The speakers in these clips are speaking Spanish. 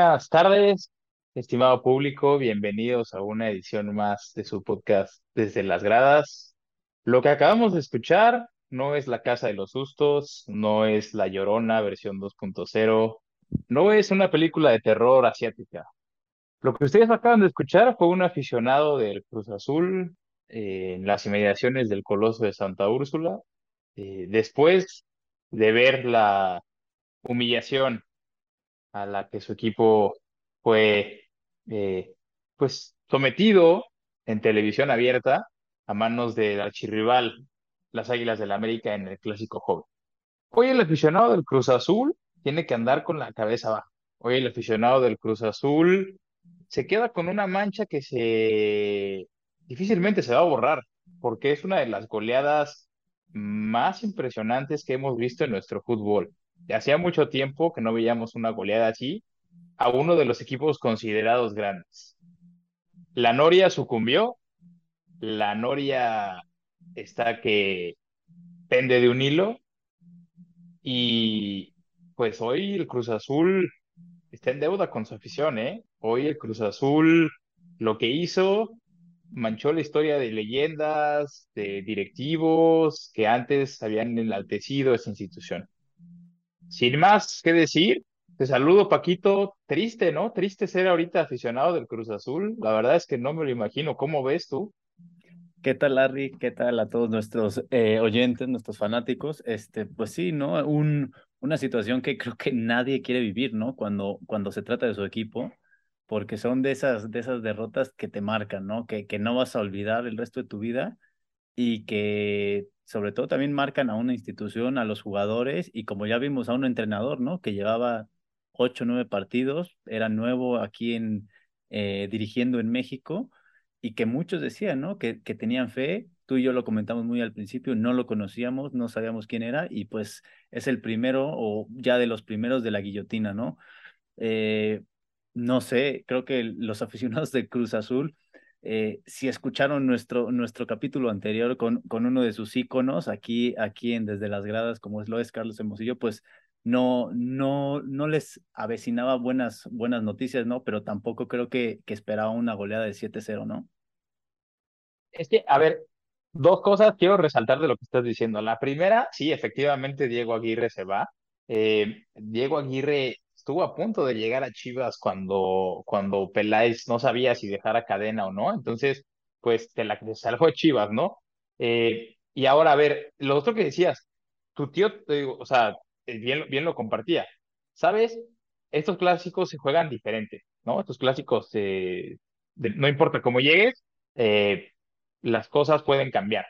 Buenas tardes, estimado público, bienvenidos a una edición más de su podcast Desde las Gradas. Lo que acabamos de escuchar no es La Casa de los Sustos, no es La Llorona versión 2.0, no es una película de terror asiática. Lo que ustedes acaban de escuchar fue un aficionado del Cruz Azul eh, en las inmediaciones del Coloso de Santa Úrsula, eh, después de ver la humillación a la que su equipo fue eh, pues sometido en televisión abierta a manos del archirrival, las Águilas del América en el Clásico Joven. Hoy el aficionado del Cruz Azul tiene que andar con la cabeza baja. Hoy el aficionado del Cruz Azul se queda con una mancha que se difícilmente se va a borrar, porque es una de las goleadas más impresionantes que hemos visto en nuestro fútbol. Hacía mucho tiempo que no veíamos una goleada así a uno de los equipos considerados grandes. La Noria sucumbió, la Noria está que pende de un hilo y pues hoy el Cruz Azul está en deuda con su afición, ¿eh? Hoy el Cruz Azul lo que hizo manchó la historia de leyendas, de directivos que antes habían enaltecido esa institución. Sin más que decir, te saludo, Paquito. Triste, ¿no? Triste ser ahorita aficionado del Cruz Azul. La verdad es que no me lo imagino. ¿Cómo ves tú? ¿Qué tal, Larry? ¿Qué tal a todos nuestros eh, oyentes, nuestros fanáticos? Este, pues sí, ¿no? Un, una situación que creo que nadie quiere vivir, ¿no? Cuando, cuando se trata de su equipo, porque son de esas, de esas derrotas que te marcan, ¿no? Que, que no vas a olvidar el resto de tu vida y que sobre todo también marcan a una institución, a los jugadores y como ya vimos a un entrenador, ¿no? Que llevaba ocho, nueve partidos, era nuevo aquí en eh, dirigiendo en México y que muchos decían, ¿no? Que, que tenían fe. Tú y yo lo comentamos muy al principio, no lo conocíamos, no sabíamos quién era y pues es el primero o ya de los primeros de la guillotina, ¿no? Eh, no sé, creo que los aficionados de Cruz Azul eh, si escucharon nuestro, nuestro capítulo anterior con, con uno de sus íconos aquí, aquí en Desde las Gradas, como es lo es Carlos Hermosillo, pues no, no, no les avecinaba buenas, buenas noticias, ¿no? Pero tampoco creo que, esperaba una goleada de 7-0, ¿no? Es que, a ver, dos cosas quiero resaltar de lo que estás diciendo. La primera, sí, efectivamente Diego Aguirre se va. Eh, Diego Aguirre estuvo a punto de llegar a Chivas cuando, cuando Peláez no sabía si dejar a cadena o no. Entonces, pues te la salvó de Chivas, ¿no? Eh, y ahora, a ver, lo otro que decías, tu tío, te digo, o sea, eh, bien, bien lo compartía. ¿Sabes? Estos clásicos se juegan diferente, ¿no? Estos clásicos, eh, no importa cómo llegues, las cosas pueden cambiar.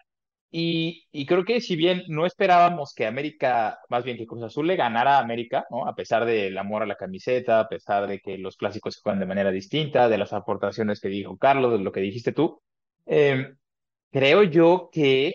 Y, creo que si bien no esperábamos que América, más bien que Cruz Azul le ganara a América, ¿no? A pesar del amor a la camiseta, a pesar de que los clásicos se juegan de manera distinta, de las aportaciones que dijo Carlos, de lo que dijiste tú, eh, creo yo que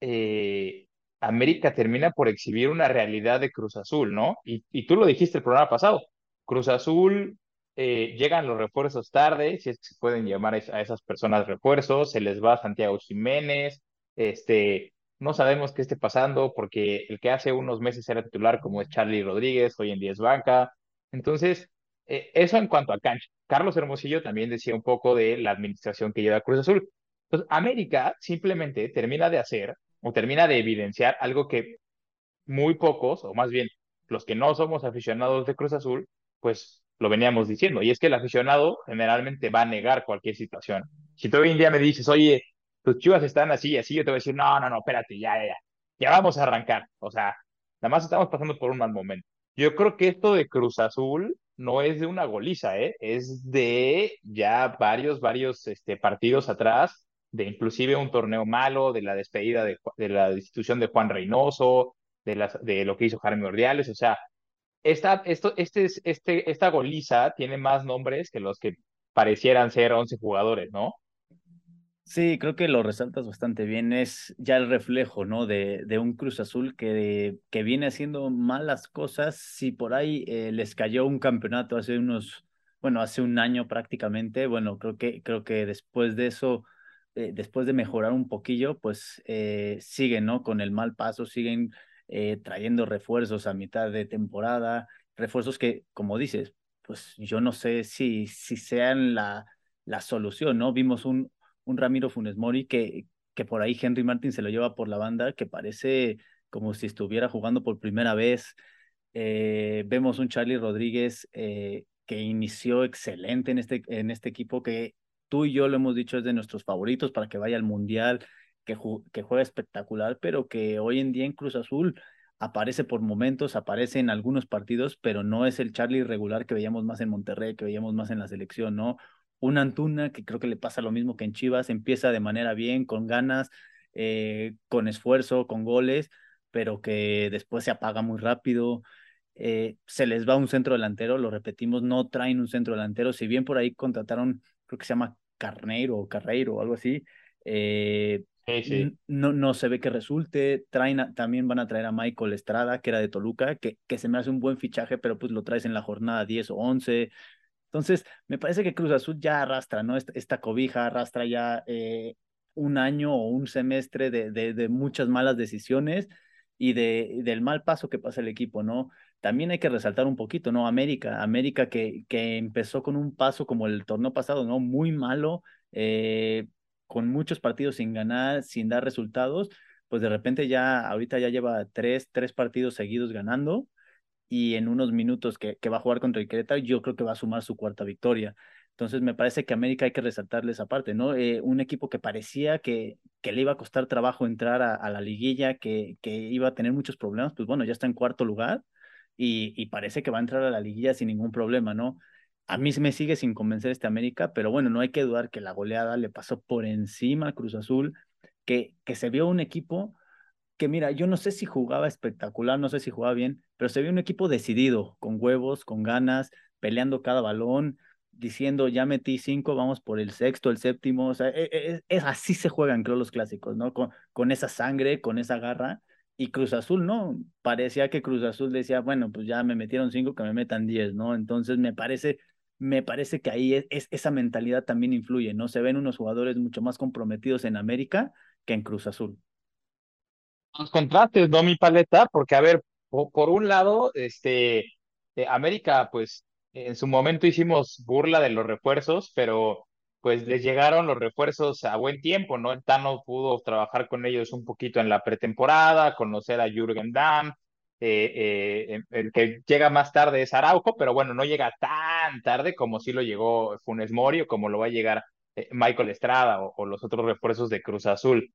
eh, América termina por exhibir una realidad de Cruz Azul, ¿no? Y, y tú lo dijiste el programa pasado, Cruz Azul eh, llegan los refuerzos tarde, si es que se pueden llamar a esas personas refuerzos, se les va Santiago Jiménez, este, no sabemos qué esté pasando porque el que hace unos meses era titular como es Charlie Rodríguez, hoy en día es banca. Entonces, eh, eso en cuanto a cancha. Carlos Hermosillo también decía un poco de la administración que lleva Cruz Azul. Entonces, América simplemente termina de hacer o termina de evidenciar algo que muy pocos, o más bien los que no somos aficionados de Cruz Azul, pues lo veníamos diciendo. Y es que el aficionado generalmente va a negar cualquier situación. Si tú hoy en día me dices, oye, tus chivas están así y así, yo te voy a decir, no, no, no, espérate, ya, ya, ya vamos a arrancar. O sea, nada más estamos pasando por un mal momento. Yo creo que esto de Cruz Azul no es de una goliza, ¿eh? Es de ya varios, varios este, partidos atrás, de inclusive un torneo malo, de la despedida de, la institución de Juan Reynoso, de, de lo que hizo Jaime Ordiales, o sea, esta, esto, este, este, esta goliza tiene más nombres que los que parecieran ser 11 jugadores, ¿no? Sí, creo que lo resaltas bastante bien. Es ya el reflejo, ¿no? De, de un Cruz Azul que, que viene haciendo malas cosas. Si por ahí eh, les cayó un campeonato hace unos, bueno, hace un año prácticamente, bueno, creo que, creo que después de eso, eh, después de mejorar un poquillo, pues eh, siguen, ¿no? Con el mal paso, siguen trayendo refuerzos a mitad de temporada, refuerzos que, como dices, pues yo no sé si, si sean la, la solución, ¿no? Vimos un, un Ramiro Funes Mori que, que por ahí Henry Martin se lo lleva por la banda, que parece como si estuviera jugando por primera vez. Eh, vemos un Charlie Rodríguez eh, que inició excelente en este, en este equipo, que tú y yo lo hemos dicho es de nuestros favoritos para que vaya al Mundial, que, que juega espectacular, pero que hoy en día en Cruz Azul aparece por momentos, aparece en algunos partidos, pero no es el Charlie regular que veíamos más en Monterrey, que veíamos más en la selección, ¿no? Un Antuna, que creo que le pasa lo mismo que en Chivas, empieza de manera bien, con ganas, eh, con esfuerzo, con goles, pero que después se apaga muy rápido. Eh, se les va un centro delantero, lo repetimos, no traen un centro delantero, si bien por ahí contrataron, creo que se llama Carneiro o Carreiro o algo así, eh, no, no se ve que resulte. Traen también van a traer a Michael Estrada, que era de Toluca, que, que se me hace un buen fichaje, pero pues lo traes en la jornada 10 o 11. Entonces, me parece que Cruz Azul ya arrastra, ¿no? Esta, cobija arrastra ya eh, un año o un semestre de, de, de muchas malas decisiones y de, del mal paso que pasa el equipo, ¿no? También hay que resaltar un poquito, ¿no? América, América que, empezó con un paso como el torneo pasado, ¿no? Muy malo, eh, con muchos partidos sin ganar, sin dar resultados, pues de repente ya, ahorita ya lleva tres partidos seguidos ganando y en unos minutos que, que va a jugar contra el Querétaro, yo creo que va a sumar su cuarta victoria. Entonces me parece que América hay que resaltarle esa parte, ¿no? Eh, un equipo que parecía que, que le iba a costar trabajo entrar a, la liguilla, que, que iba a tener muchos problemas, pues bueno, ya está en cuarto lugar y, y parece que va a entrar a la liguilla sin ningún problema, ¿no? A mí me sigue sin convencer este América, pero bueno, no hay que dudar que la goleada le pasó por encima a Cruz Azul, que, que se vio un equipo que mira, yo no sé si jugaba espectacular, no sé si jugaba bien, pero se vio un equipo decidido, con huevos, con ganas, peleando cada balón, diciendo ya metí cinco, vamos por el sexto, el séptimo, o sea, e, e, es, así se juegan creo los clásicos, ¿no? Con, con esa sangre, con esa garra, y Cruz Azul no, parecía que Cruz Azul decía, bueno, pues ya me metieron cinco, que me metan diez, ¿no? Entonces me parece me parece que ahí es, esa mentalidad también influye, ¿no? Se ven unos jugadores mucho más comprometidos en América que en Cruz Azul. Los contrastes, ¿no, mi paleta? Porque, a ver, por, un lado, este, eh, América, pues, en su momento hicimos burla de los refuerzos, pero pues les llegaron los refuerzos a buen tiempo, ¿no? El Tano pudo trabajar con ellos un poquito en la pretemporada, conocer a Jürgen Damm, eh, eh, el que llega más tarde es Araujo, pero bueno, no llega tan tarde como si lo llegó Funes Mori o como lo va a llegar Michael Estrada o, los otros refuerzos de Cruz Azul.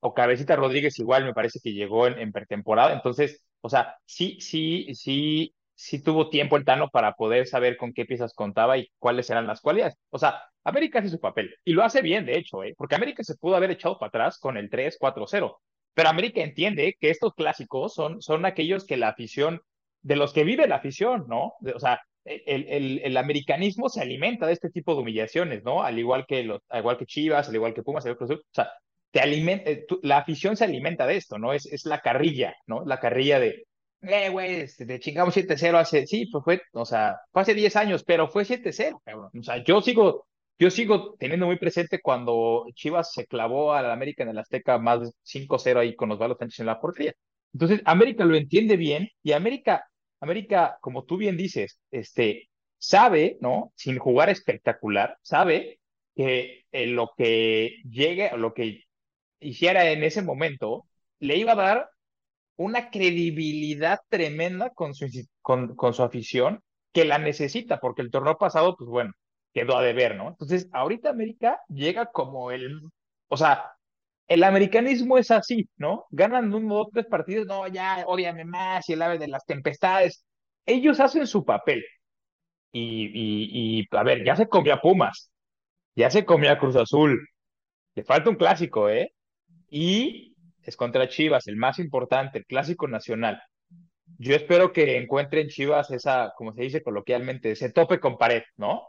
O Cabecita Rodríguez igual me parece que llegó en, pretemporada, entonces, o sea, sí, sí, sí, sí tuvo tiempo el Tano para poder saber con qué piezas contaba y cuáles eran las cualidades. O sea, América hace su papel y lo hace bien, de hecho, porque América se pudo haber echado para atrás con el 3-4-0 pero América entiende que estos clásicos son, son aquellos que la afición, de los que vive la afición, ¿no? O sea, el, el, el, americanismo se alimenta de este tipo de humillaciones, ¿no? Al igual que, los, al igual que Chivas, al igual que Pumas, al igual que... o eh, la afición se alimenta de esto, ¿no? Es, es la carrilla, ¿no? La carrilla de, eh, güey, este, te chingamos 7-0 hace, sí, pues fue, o sea, fue hace 10 años, pero fue 7-0, cabrón. O sea, yo sigo, yo sigo teniendo muy presente cuando Chivas se clavó al América en el Azteca más de 5-0 ahí con los balos en la portería. Entonces, América lo entiende bien y América, América, como tú bien dices, este, sabe, ¿no? Sin jugar espectacular, sabe que lo que llegue, lo que hiciera en ese momento, le iba a dar una credibilidad tremenda con su, con, con su afición que la necesita, porque el torneo pasado, pues bueno, quedó a deber, ¿no? Entonces, ahorita América llega como el, o sea, el americanismo es así, ¿no? Ganan uno o tres partidos, no, ya, odiame más, y el ave de las tempestades. Ellos hacen su papel. Y, y, y, a ver, ya se comió a Pumas, ya se comió a Cruz Azul. Le falta un clásico, ¿eh? Y es contra Chivas, el más importante, el clásico nacional. Yo espero que encuentren Chivas esa, como se dice coloquialmente, ese tope con pared, ¿no?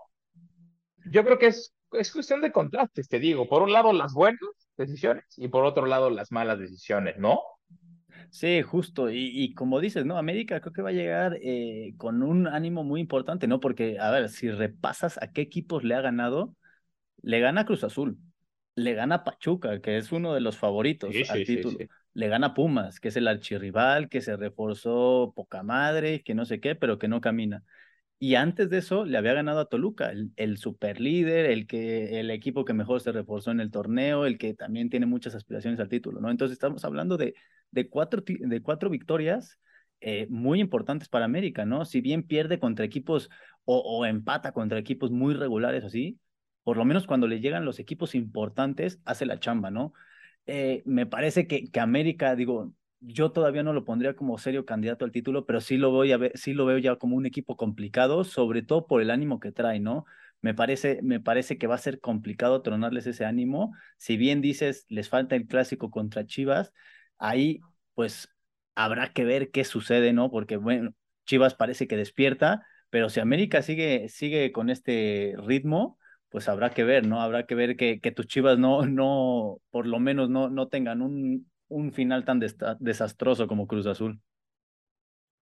yo creo que es, es cuestión de contrastes, te digo. Por un lado, las buenas decisiones y por otro lado, las malas decisiones, ¿no? Sí, justo. Y, como dices, ¿no? América creo que va a llegar eh, con un ánimo muy importante, ¿no? Porque, a ver, si repasas a qué equipos le ha ganado, le gana Cruz Azul, le gana Pachuca, que es uno de los favoritos al título. le gana Pumas, que es el archirrival, que se reforzó poca madre, que no sé qué, pero que no camina Y antes de eso le había ganado a Toluca, el, el super líder, el, que, el equipo que mejor se reforzó en el torneo, el que también tiene muchas aspiraciones al título, ¿no? Entonces estamos hablando de, de, cuatro, de cuatro victorias eh, muy importantes para América, ¿no? Si bien pierde contra equipos o, o empata contra equipos muy regulares así, por lo menos cuando le llegan los equipos importantes, hace la chamba, ¿no? Eh, me parece que, que América, digo, yo todavía no lo pondría como serio candidato al título, pero sí lo, voy a ver, sí lo veo ya como un equipo complicado, sobre todo por el ánimo que trae, ¿no? Me parece, me parece que va a ser complicado tronarles ese ánimo. Si bien dices, les falta el clásico contra Chivas, ahí pues habrá que ver qué sucede, ¿no? Porque bueno, Chivas parece que despierta, pero si América sigue, sigue con este ritmo, pues habrá que ver, ¿no? Habrá que ver que, que tus Chivas no, no, por lo menos no, no tengan un, un final tan desastroso como Cruz Azul.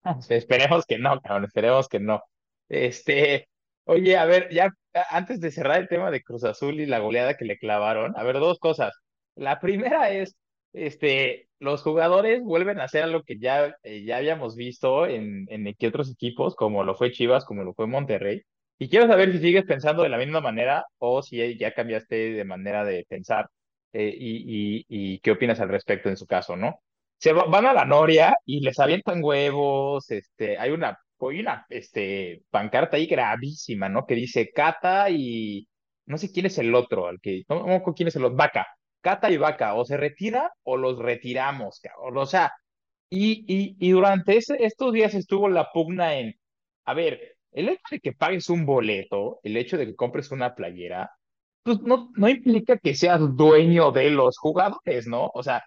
Esperemos que no, cabrón, esperemos que no. Este, oye, a ver, ya antes de cerrar el tema de Cruz Azul y la goleada que le clavaron, a ver, dos cosas. La primera es, este, los jugadores vuelven a hacer algo que ya, eh, ya habíamos visto en, en otros equipos, como lo fue Chivas, como lo fue Monterrey. Y quiero saber si sigues pensando de la misma manera o si ya cambiaste de manera de pensar eh, y, y, qué opinas al respecto en su caso, ¿no? Se van a la Noria y les avientan huevos, este, hay una, hay una este, pancarta ahí gravísima, ¿no? Que dice Cata y no sé quién es el otro, al que, no, no quién es el otro, Vaca, Cata y Vaca, o se retira o los retiramos, cabrón. O sea, y, y, y durante ese, estos días estuvo la pugna en, a ver, el hecho de que pagues un boleto, el hecho de que compres una playera, pues no, no implica que seas dueño de los jugadores, ¿no? O sea,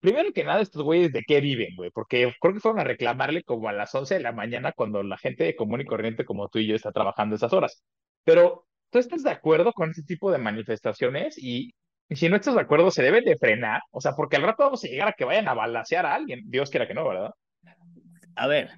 primero que nada, estos güeyes de qué viven, güey, porque creo que fueron a reclamarle como a las 11 de la mañana cuando la gente de común y corriente como tú y yo está trabajando esas horas. Pero, ¿tú estás de acuerdo con ese tipo de manifestaciones? Y, si no estás de acuerdo, se debe de frenar, o sea, porque al rato vamos a llegar a que vayan a balasear a alguien, Dios quiera que no, ¿verdad? A ver,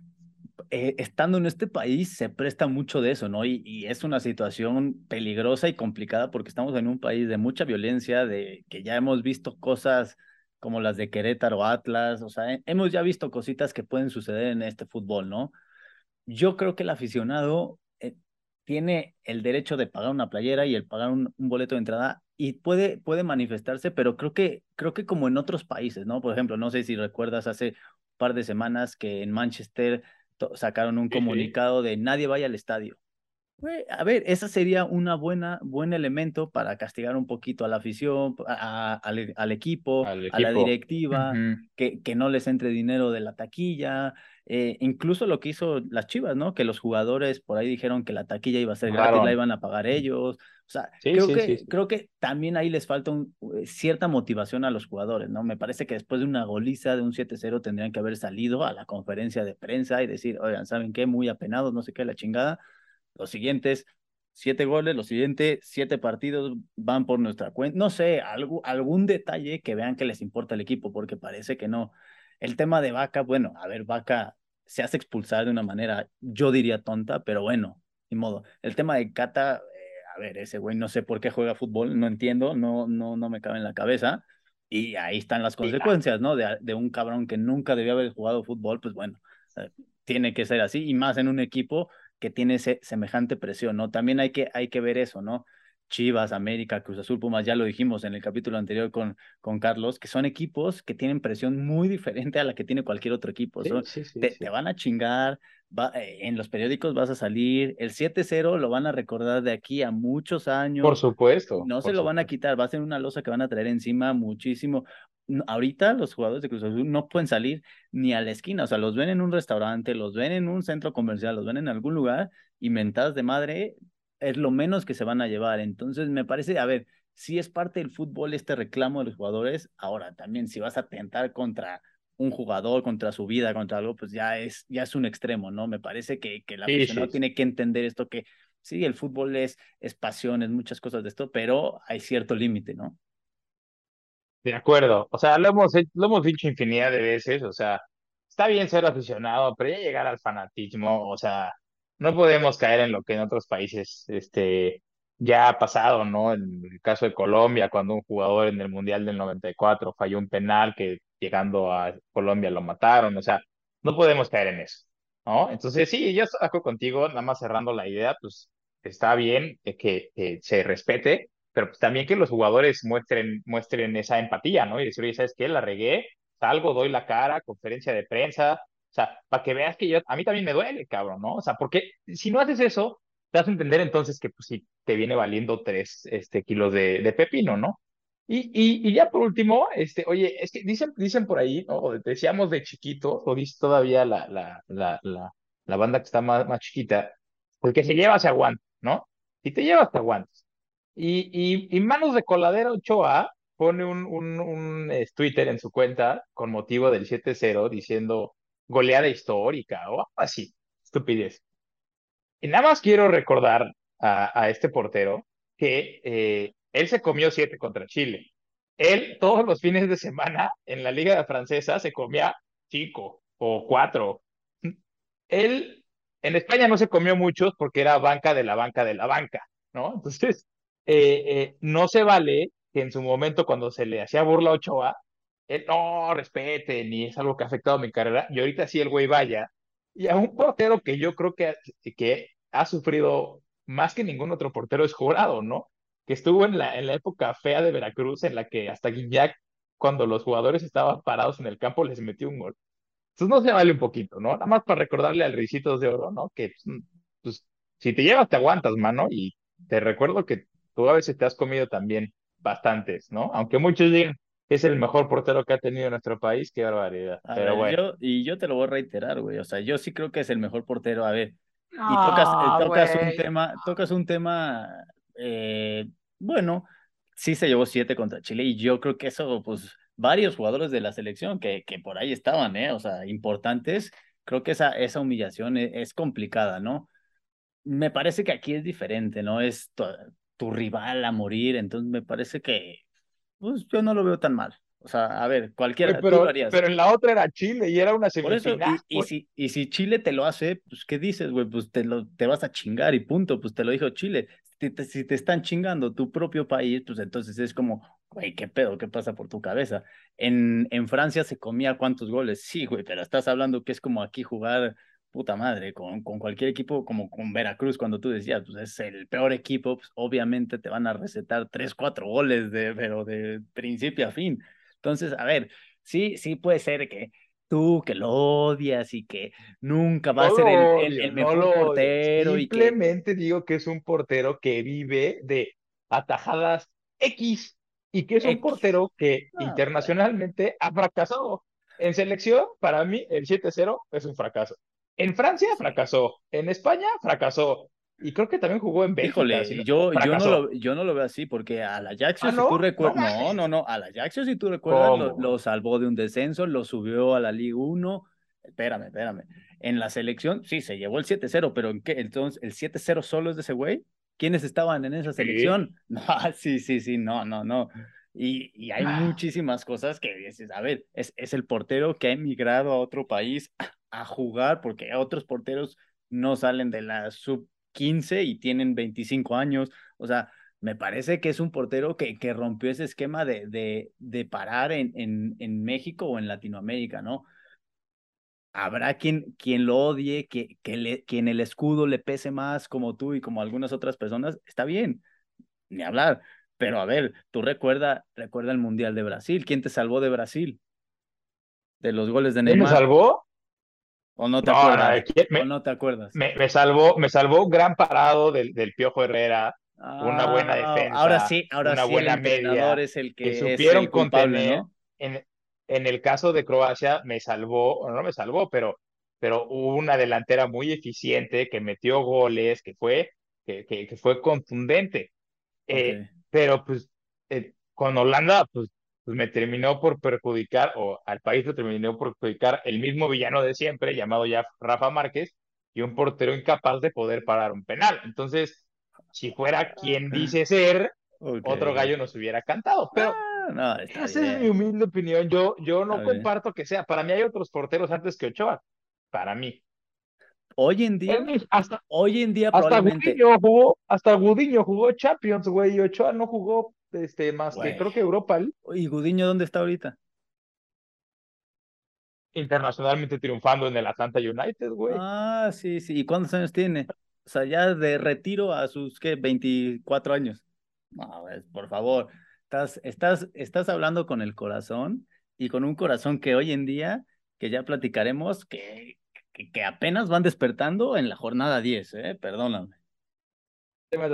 eh, estando en este país se presta mucho de eso, ¿no? Y, es una situación peligrosa y complicada porque estamos en un país de mucha violencia, de que ya hemos visto cosas como las de Querétaro, Atlas, o sea, hemos ya visto cositas que pueden suceder en este fútbol, ¿no? Yo creo que el aficionado eh, tiene el derecho de pagar una playera y el pagar un, un, boleto de entrada y puede, puede manifestarse, pero creo que, creo que como en otros países, ¿no? Por ejemplo, no sé si recuerdas hace un par de semanas que en Manchester sacaron un comunicado de nadie vaya al estadio. A ver, ese sería un buena, buen elemento para castigar un poquito a la afición, al, equipo, a la directiva, que, que no les entre dinero de la taquilla, eh, incluso lo que hizo las Chivas, ¿no? Que los jugadores por ahí dijeron que la taquilla iba a ser gratis, la iban a pagar ellos. Sea, creo, que, creo que también ahí les falta un, eh, cierta motivación a los jugadores, ¿no? Me parece que después de una goliza de un 7-0 tendrían que haber salido a la conferencia de prensa y decir, oigan, ¿saben qué? Muy apenados, no sé qué, la chingada. Los siguientes siete goles, los siguientes siete partidos van por nuestra cuenta. No sé, algo, algún detalle que vean que les importa el equipo, porque parece que no. El tema de Vaca, bueno, a ver, Vaca se hace expulsar de una manera, yo diría tonta, pero bueno, ni modo. El tema de Cata, a ver, ese güey no sé por qué juega fútbol, no entiendo, no, no, no me cabe en la cabeza. Y ahí están las consecuencias, ¿no? De, de un cabrón que nunca debió haber jugado fútbol, pues bueno, eh, tiene que ser así, y más en un equipo que tiene ese, semejante presión, ¿no? También hay que, hay que ver eso, ¿no? Chivas, América, Cruz Azul, Pumas, ya lo dijimos en el capítulo anterior con, con Carlos, que son equipos que tienen presión muy diferente a la que tiene cualquier otro equipo. te, van a chingar, va, eh, en los periódicos vas a salir, el 7-0 lo van a recordar de aquí a muchos años. Por supuesto. No se lo van a quitar, va a ser una losa que van a traer encima muchísimo. Ahorita los jugadores de Cruz Azul no pueden salir ni a la esquina, o sea, los ven en un restaurante, los ven en un centro comercial, los ven en algún lugar y mentadas de madre es lo menos que se van a llevar. Entonces, me parece, a ver, si es parte del fútbol este reclamo de los jugadores, ahora también si vas a tentar contra un jugador, contra su vida, contra algo, pues ya es, ya es un extremo, ¿no? Me parece que, que la aficionado tiene que entender esto que sí, el fútbol es, es pasión, es muchas cosas de esto, pero hay cierto límite, ¿no? De acuerdo, o sea, lo hemos, lo hemos dicho infinidad de veces, o sea, está bien ser aficionado, pero ya llegar al fanatismo, o sea, no podemos caer en lo que en otros países este, ya ha pasado, ¿no? En el caso de Colombia, cuando un jugador en el Mundial del 94 falló un penal que llegando a Colombia lo mataron, o sea, no podemos caer en eso. ¿no? Entonces, sí, yo estoy contigo, nada más cerrando la idea, pues está bien que, que se respete, pero pues también que los jugadores muestren, muestren esa empatía, ¿no? Y decir, oye, ¿sabes qué? La regué, salgo, doy la cara, conferencia de prensa, o sea, para que veas que yo, a mí también me duele, cabrón, ¿no? O sea, porque si no haces eso, te vas a entender entonces que pues sí, te viene valiendo tres este, kilos de, de pepino, ¿no? Y, y, y, ya por último, este, oye, es que dicen, dicen por ahí, ¿no? decíamos de chiquito, o dice todavía la, la, la, la, la banda que está más, más chiquita, el que se lleva se aguanta, ¿no? Si te llevas, te aguantas. Y, y, y Manos de Coladera Ochoa pone un, un, un Twitter en su cuenta con motivo del 7-0 diciendo goleada histórica o así, estupidez. Y nada más quiero recordar a, este portero que eh, él se comió siete contra Chile. Él todos los fines de semana en la Liga Francesa se comía cinco o cuatro. Él en España no se comió muchos porque era banca de la banca de la banca, ¿no? Entonces, eh, eh, no se vale que en su momento cuando se le hacía burla a Ochoa, él no respete, ni es algo que ha afectado mi carrera, y ahorita sí el güey vaya, y a un portero que yo creo que, que ha sufrido más que ningún otro portero es jurado, ¿no? Que estuvo en la, en la época fea de Veracruz, en la que hasta Guiñac, cuando los jugadores estaban parados en el campo, les metió un gol. Entonces no se vale un poquito, ¿no? Nada más para recordarle al Ricitos de Oro, ¿no? Que pues, pues, si te llevas, te aguantas, mano, y te recuerdo que tú a veces te has comido también bastantes, ¿no? Aunque muchos digan es el mejor portero que ha tenido nuestro país, qué barbaridad. Pero bueno. y yo te lo voy a reiterar, güey. O sea, yo sí creo que es el mejor portero. A ver, y tocas, eh, tocas un tema, tocas un tema, eh, bueno, sí se llevó siete contra Chile y yo creo que eso, pues, varios jugadores de la selección que, que por ahí estaban, ¿eh? O sea, importantes, creo que esa, esa humillación es, es complicada, ¿no? Me parece que aquí es diferente, ¿no? Es tu, tu rival a morir, entonces me parece que, pues, yo no lo veo tan mal. O sea, a ver, cualquiera. Pero, pero en la otra era Chile y era una semifinal. y, si, y si Chile te lo hace, pues, ¿qué dices, güey? Pues te, lo, te vas a chingar y punto. Pues te lo dijo Chile. Si te, si te están chingando tu propio país, pues entonces es como, güey, ¿qué pedo? ¿Qué pasa por tu cabeza? En, en Francia se comía cuántos goles. Sí, güey, pero estás hablando que es como aquí jugar puta madre, con, con cualquier equipo como con Veracruz, cuando tú decías, pues es el peor equipo, pues obviamente te van a recetar tres, cuatro goles, de, pero de principio a fin. Entonces, a ver, sí, sí puede ser que tú que lo odias y que nunca va a ser el, el, mejor portero. Simplemente digo que es un portero que vive de atajadas X y que es un portero que internacionalmente ha fracasado. En selección, para mí, el 7-0 es un fracaso. En Francia fracasó, en España fracasó, y creo que también jugó en Bélgica. Híjole, yo, yo, no lo, yo no lo veo así, porque a la Ajax, ¿Ah, si tú recuerdas, no, no, no, a la Ajax, si tú recuerdas, lo, salvó de un descenso, lo subió a la Liga 1. Espérame, espérame. En la selección, sí, se llevó el 7-0, pero ¿en qué? Entonces, ¿el 7-0 solo es de ese güey? ¿Quiénes estaban en esa selección? No, sí, sí, sí, no, no, no. Y, y hay ah. muchísimas cosas que dices, a ver, es, es el portero que ha emigrado a otro país a jugar, porque otros porteros no salen de la sub 15 y tienen 25 años. O sea, me parece que es un portero que, que rompió ese esquema de, de, de parar en, en, en, México o en Latinoamérica, ¿no? Habrá quien, quien lo odie, que, que le, quien el escudo le pese más como tú y como algunas otras personas, está bien, ni hablar. Pero a ver, tú recuerda, recuerda el Mundial de Brasil. ¿Quién te salvó de Brasil? De los goles de Neymar. ¿Quién me salvó? ¿O no te acuerdas? Me, no te acuerdas? Me, salvó, me salvó un gran parado del, del Piojo Herrera, una buena ah, defensa. Ahora sí, ahora una sí buena el media, es el que, supieron contener. En, en, el caso de Croacia me salvó, o no me salvó, pero, pero hubo una delantera muy eficiente que metió goles, que fue, que, que, fue contundente. Eh, pero pues eh, con Holanda, pues pues me terminó por perjudicar, o al país lo terminó por perjudicar el mismo villano de siempre, llamado ya Rafa Márquez, y un portero incapaz de poder parar un penal. Entonces, si fuera quien dice ser, otro gallo nos hubiera cantado. Pero ah, esa es mi humilde opinión. Yo, yo no comparto que sea. Para mí hay otros porteros antes que Ochoa. Para mí. Hoy en día, hasta, hoy en día hasta probablemente... jugó, hasta Gudiño jugó Champions, güey, y Ochoa no jugó este, más que creo que Europa. ¿Y Gudiño dónde está ahorita? internacionalmente triunfando en el Atlanta United, güey. Ah, sí, sí. ¿Y cuántos años tiene? O sea, ya de retiro a sus, ¿qué? 24 años. No, por favor. Estás, estás, estás hablando con el corazón y con un corazón que hoy en día, que ya platicaremos, que, que, apenas van despertando en la jornada 10, ¿eh? Perdóname.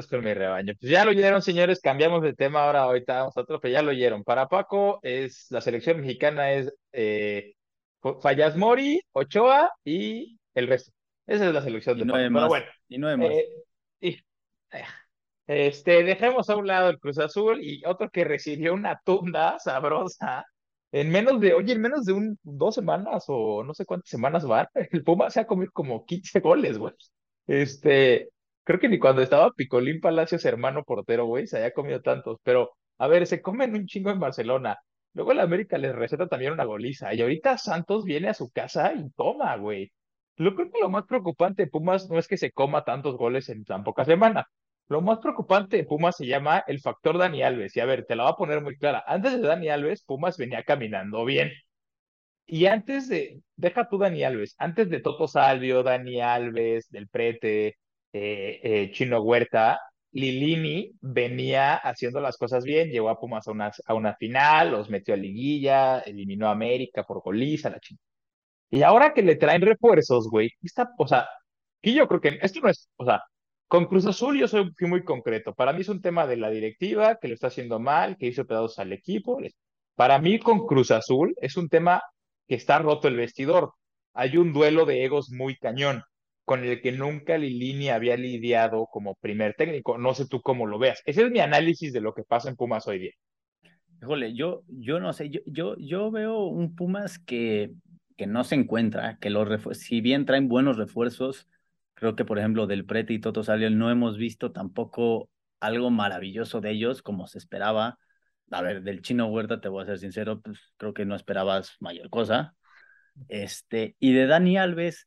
Con mi rebaño. Pues ya lo oyeron, señores, cambiamos de tema ahora, ahorita vamos a otro, pero ya lo oyeron. Para Paco, es la selección mexicana es eh, Fallas Mori, Ochoa y el resto. Esa es la selección de no Paco. Pero bueno. Y no hay más. Eh, eh, este, dejemos a un lado el Cruz Azul y otro que recibió una tunda sabrosa en menos de, oye, en menos de un, dos semanas o no sé cuántas semanas va, el Puma se ha comido como 15 goles, güey. Este, creo que ni cuando estaba Picolín Palacios, hermano portero, güey, se haya comido tantos, pero a ver, se comen un chingo en Barcelona. Luego el América les receta también una goliza y ahorita Santos viene a su casa y toma, güey. Lo creo que lo más preocupante de Pumas no es que se coma tantos goles en tan pocas semanas. Lo más preocupante de Pumas se llama el factor Dani Alves. Y a ver, te la voy a poner muy clara. Antes de Dani Alves, Pumas venía caminando bien. Y antes de, deja tú Dani Alves, antes de Toto Salvio, Dani Alves, Del Prete, eh, eh, Chino Huerta, Lilini venía haciendo las cosas bien, llegó a Pumas a una, final, los metió a liguilla, eliminó a América por goliza, la chingada. Y ahora que le traen refuerzos, güey, está, o sea, y yo creo que esto no es, o sea, con Cruz Azul yo soy muy concreto. Para mí es un tema de la directiva que lo está haciendo mal, que hizo pedazos al equipo. Para mí con Cruz Azul es un tema que está roto el vestidor. Hay un duelo de egos muy cañón con el que nunca Lilini había lidiado como primer técnico. No sé tú cómo lo veas. Ese es mi análisis de lo que pasa en Pumas hoy día. Híjole, yo, yo no sé, yo, yo, yo veo un Pumas que, que no se encuentra, que los si bien traen buenos refuerzos, creo que por ejemplo del Prete y Toto Salio no hemos visto tampoco algo maravilloso de ellos como se esperaba. A ver, del chino Huerta, te voy a ser sincero, pues creo que no esperabas mayor cosa. Este, y de Dani Alves,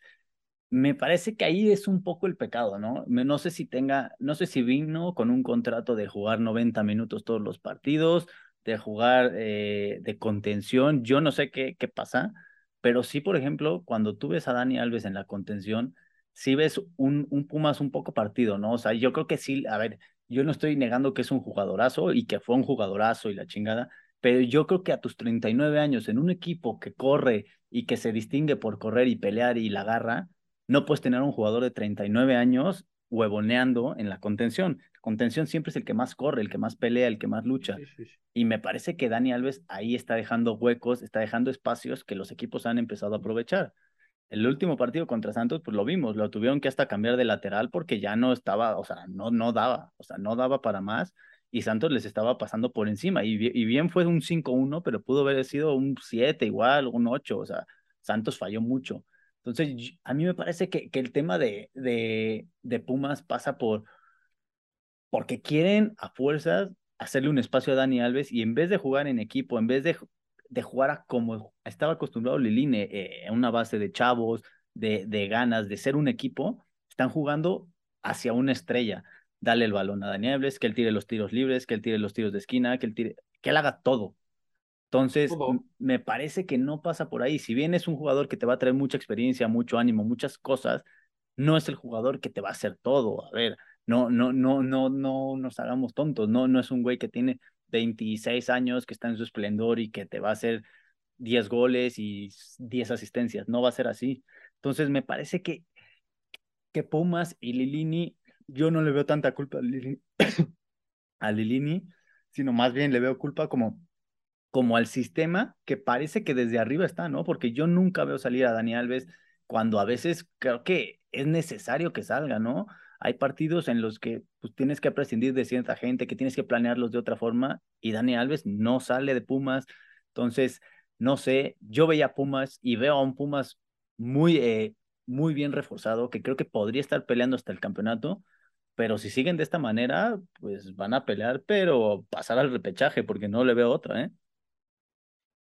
me parece que ahí es un poco el pecado, ¿no? No sé si tenga, no sé si vino con un contrato de jugar 90 minutos todos los partidos, de jugar eh, de contención, yo no sé qué, qué pasa, pero sí, por ejemplo, cuando tú ves a Dani Alves en la contención, sí ves un, un Pumas un poco partido, ¿no? O sea, yo creo que sí, a ver, yo no estoy negando que es un jugadorazo y que fue un jugadorazo y la chingada, pero yo creo que a tus 39 años en un equipo que corre y que se distingue por correr y pelear y la garra, no puedes tener un jugador de 39 años huevoneando en la contención. Contención siempre es el que más corre, el que más pelea, el que más lucha. Y me parece que Dani Alves ahí está dejando huecos, está dejando espacios que los equipos han empezado a aprovechar. El último partido contra Santos, pues lo vimos, lo tuvieron que hasta cambiar de lateral porque ya no estaba, o sea, no, no daba, o sea, no daba para más y Santos les estaba pasando por encima. Y, bien fue un 5-1, pero pudo haber sido un 7 igual, un 8, o sea, Santos falló mucho. Entonces, a mí me parece que, que el tema de, de, de Pumas pasa por, porque quieren a fuerzas hacerle un espacio a Dani Alves y en vez de jugar en equipo, en vez de de jugar a como estaba acostumbrado Liline, eh, en una base de chavos, de, de ganas, de ser un equipo, están jugando hacia una estrella. Dale el balón a Daniel que él tire los tiros libres, que él tire los tiros de esquina, que él tire, que él haga todo. Entonces, me parece que no pasa por ahí. Si bien es un jugador que te va a traer mucha experiencia, mucho ánimo, muchas cosas, no es el jugador que te va a hacer todo. A ver, no, no, no, no, no nos hagamos tontos. No, no es un güey que tiene 26 años, que está en su esplendor y que te va a hacer 10 goles y 10 asistencias. No va a ser así. Entonces, me parece que, que Pumas y Lilini, yo no le veo tanta culpa a Lilini, a Lilini sino más bien le veo culpa como, como al sistema que parece que desde arriba está, ¿no? Porque yo nunca veo salir a Dani Alves cuando a veces creo que es necesario que salga, ¿no? hay partidos en los que pues, tienes que prescindir de cierta gente, que tienes que planearlos de otra forma, y Dani Alves no sale de Pumas. Entonces, no sé, yo veía Pumas y veo a un Pumas muy, eh, muy bien reforzado, que creo que podría estar peleando hasta el campeonato, pero si siguen de esta manera, pues van a pelear, pero pasar al repechaje, porque no le veo otra, ¿eh?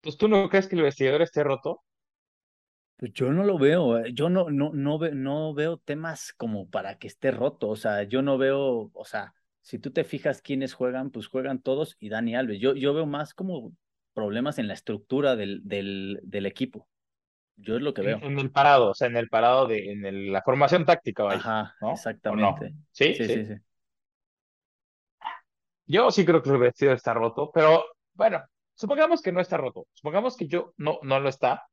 Pues tú no crees que el vestidor esté roto? Pues yo no lo veo, eh, yo no, no, no, no veo temas como para que esté roto, o sea, yo no veo, o sea, si tú te fijas quiénes juegan, pues juegan todos y Dani Alves. Yo, yo veo más como problemas en la estructura del, del, del equipo. Yo es lo que veo. En, el parado, o sea, en el parado de, en la formación táctica, vaya, Ajá, ¿no? ¿O no? exactamente. Sí, Sí, sí, sí. sí. Yo sí creo que el vestido está roto, pero bueno, supongamos que no está roto. Supongamos que yo no, no lo está.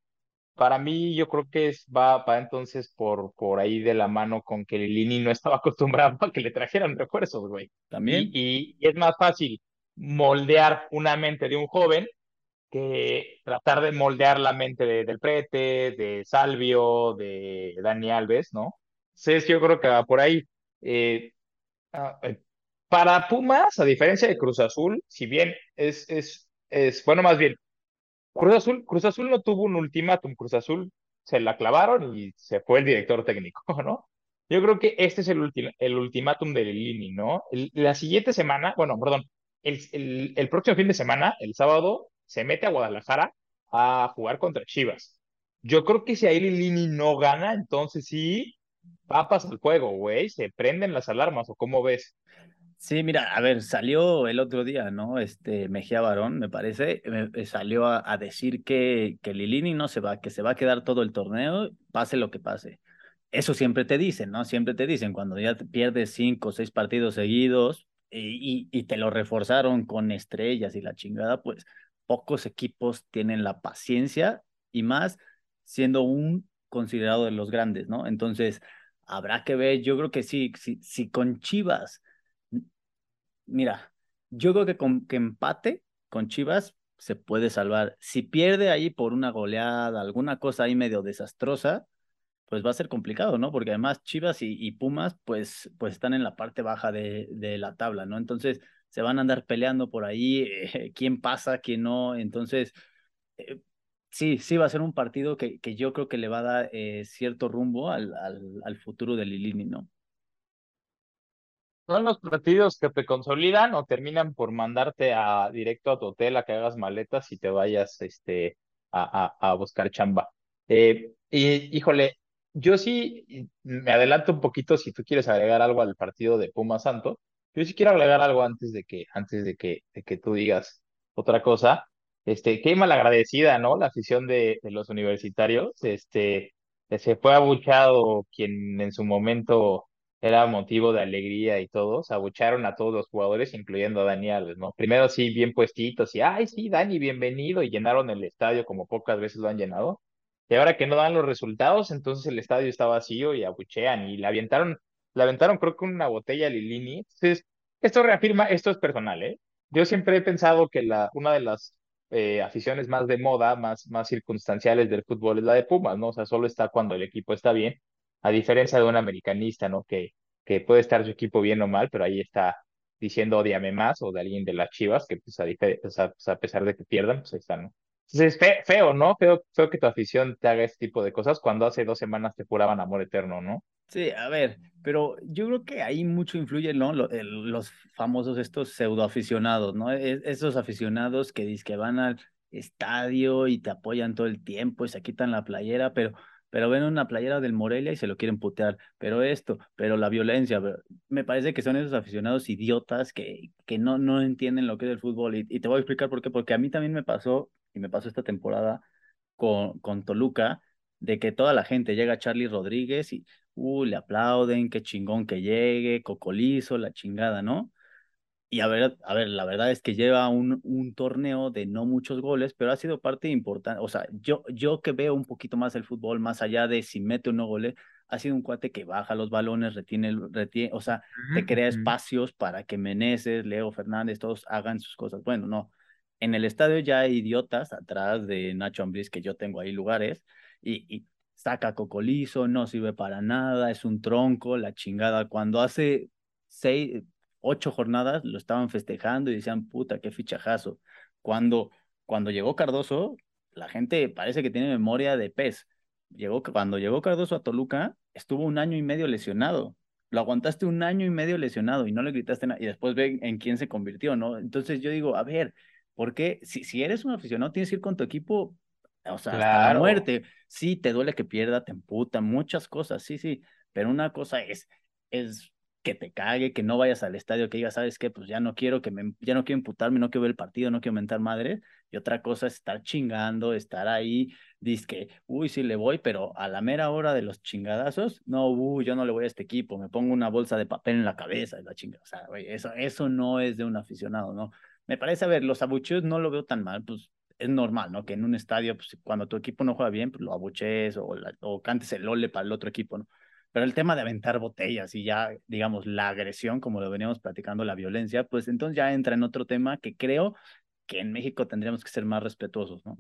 Para mí, yo creo que es, va, va entonces por, por ahí de la mano con que Lini no estaba acostumbrado a que le trajeran refuerzos, güey. También. y, y es más fácil moldear una mente de un joven que tratar de moldear la mente de, del Prete, de Salvio, de Dani Alves, ¿no? Entonces, yo creo que va por ahí. Eh, ah, eh, para Pumas, a diferencia de Cruz Azul, si bien es, es, es, bueno, más bien, Cruz Azul, Cruz Azul no tuvo un ultimátum, Cruz Azul se la clavaron y se fue el director técnico, ¿no? Yo creo que este es el, ulti- el ultimátum de Lini, ¿no? La siguiente semana, bueno, perdón, el, el, próximo fin de semana, el sábado, se mete a Guadalajara a jugar contra Chivas. Yo creo que si ahí Lini no gana, entonces sí, papas al fuego, güey, se prenden las alarmas, ¿o cómo ves? Sí, mira, a ver, salió el otro día, ¿no? Este Mejía Barón, me parece, me- me salió a, decir que, que Lilini no se va, que se va a quedar todo el torneo, pase lo que pase. Eso siempre te dicen, ¿no? Siempre te dicen, cuando ya pierdes cinco o seis partidos seguidos y, y, y te lo reforzaron con estrellas y la chingada, pues pocos equipos tienen la paciencia y más siendo un considerado de los grandes, ¿no? Entonces, habrá que ver, yo creo que sí, si, si con Chivas Mira, yo creo que con que empate con Chivas se puede salvar. Si pierde ahí por una goleada, alguna cosa ahí medio desastrosa, pues va a ser complicado, ¿no? Porque además Chivas y, Pumas, pues, pues están en la parte baja de, de la tabla, ¿no? Entonces se van a andar peleando por ahí, eh, quién pasa, quién no. Entonces, eh, sí, sí va a ser un partido que, que yo creo que le va a dar eh, cierto rumbo al, al, al futuro de Lilini, ¿no? ¿Son los partidos que te consolidan o terminan por mandarte a directo a tu hotel a que hagas maletas y te vayas este, a, a, a buscar chamba? Eh, y híjole, yo sí me adelanto un poquito si tú quieres agregar algo al partido de Puma Santo. Yo sí quiero agregar algo antes de que, antes de que, de que tú digas otra cosa. Este, qué malagradecida, ¿no? La afición de, de los universitarios. Este, se fue abuchado quien en su momento era motivo de alegría y todos abucharon a todos los jugadores, incluyendo a Dani Alves, ¿no? Primero sí, bien puestitos y, ay, sí, Dani, bienvenido, y llenaron el estadio como pocas veces lo han llenado. Y ahora que no dan los resultados, entonces el estadio está vacío y abuchean y le aventaron, le aventaron creo que una botella a Lilini. Entonces, esto reafirma, esto es personal, ¿eh? Yo siempre he pensado que la, una de las eh, aficiones más de moda, más, más circunstanciales del fútbol es la de Pumas, ¿no? O sea, solo está cuando el equipo está bien a diferencia de un americanista, ¿no? Que, que puede estar su equipo bien o mal, pero ahí está diciendo odiame más, o de alguien de las Chivas, que pues a, o sea, pues, a pesar de que pierdan, pues ahí está, ¿no? Entonces, fe- feo, ¿no? Feo, feo que tu afición te haga este tipo de cosas cuando hace dos semanas te juraban amor eterno, ¿no? Sí, a ver, pero yo creo que ahí mucho influye, ¿no? Lo- el- los famosos estos pseudoaficionados, ¿no? Es- esos aficionados que dicen que van al estadio y te apoyan todo el tiempo y se quitan la playera, pero, pero ven una playera del Morelia y se lo quieren putear, pero esto, pero la violencia, me parece que son esos aficionados idiotas que, que no, no entienden lo que es el fútbol y, te voy a explicar por qué, porque a mí también me pasó, y me pasó esta temporada con, con Toluca, de que toda la gente llega Charlie Rodríguez y uh, le aplauden, qué chingón que llegue, cocolizo, la chingada, ¿no? Y a ver, a ver, la verdad es que lleva un, un torneo de no muchos goles, pero ha sido parte importante. O sea, yo, yo que veo un poquito más el fútbol, más allá de si mete o no goles, ha sido un cuate que baja los balones, retiene, retiene, o sea, te crea espacios para que Meneses, Leo Fernández, todos hagan sus cosas. Bueno, no. En el estadio ya hay idiotas atrás de Nacho Ambriz, que yo tengo ahí lugares, y, y saca cocolizo, no sirve para nada, es un tronco, la chingada. Cuando hace seis, ocho jornadas lo estaban festejando y decían, puta, qué fichajazo. Cuando, cuando llegó Cardoso, la gente parece que tiene memoria de pez. Llegó, cuando llegó Cardoso a Toluca, estuvo un año y medio lesionado. Lo aguantaste un año y medio lesionado y no le gritaste nada. Y después ve en quién se convirtió, ¿no? Entonces yo digo, a ver, ¿por qué? Si, si eres un aficionado, tienes que ir con tu equipo, o sea, hasta la Claro. muerte. Sí, te duele que pierda, te emputa, muchas cosas, sí, sí. Pero una cosa es, es que te cague, que no vayas al estadio, que digas, ¿sabes qué? Pues ya no quiero que me, ya no quiero imputarme, no quiero ver el partido, no quiero mentar madre. Y otra cosa es estar chingando, estar ahí, que, uy, sí le voy, pero a la mera hora de los chingadazos, no, uy, yo no le voy a este equipo, me pongo una bolsa de papel en la cabeza y la chingada. O sea, güey, eso, eso no es de un aficionado, ¿no? Me parece, a ver, los abucheos no lo veo tan mal, pues es normal, ¿no? Que en un estadio, pues, cuando tu equipo no juega bien, pues lo abuchees o, o cantes el ole para el otro equipo, ¿no? Pero el tema de aventar botellas y ya, digamos, la agresión, como lo veníamos platicando, la violencia, pues entonces ya entra en otro tema que creo que en México tendríamos que ser más respetuosos, ¿no?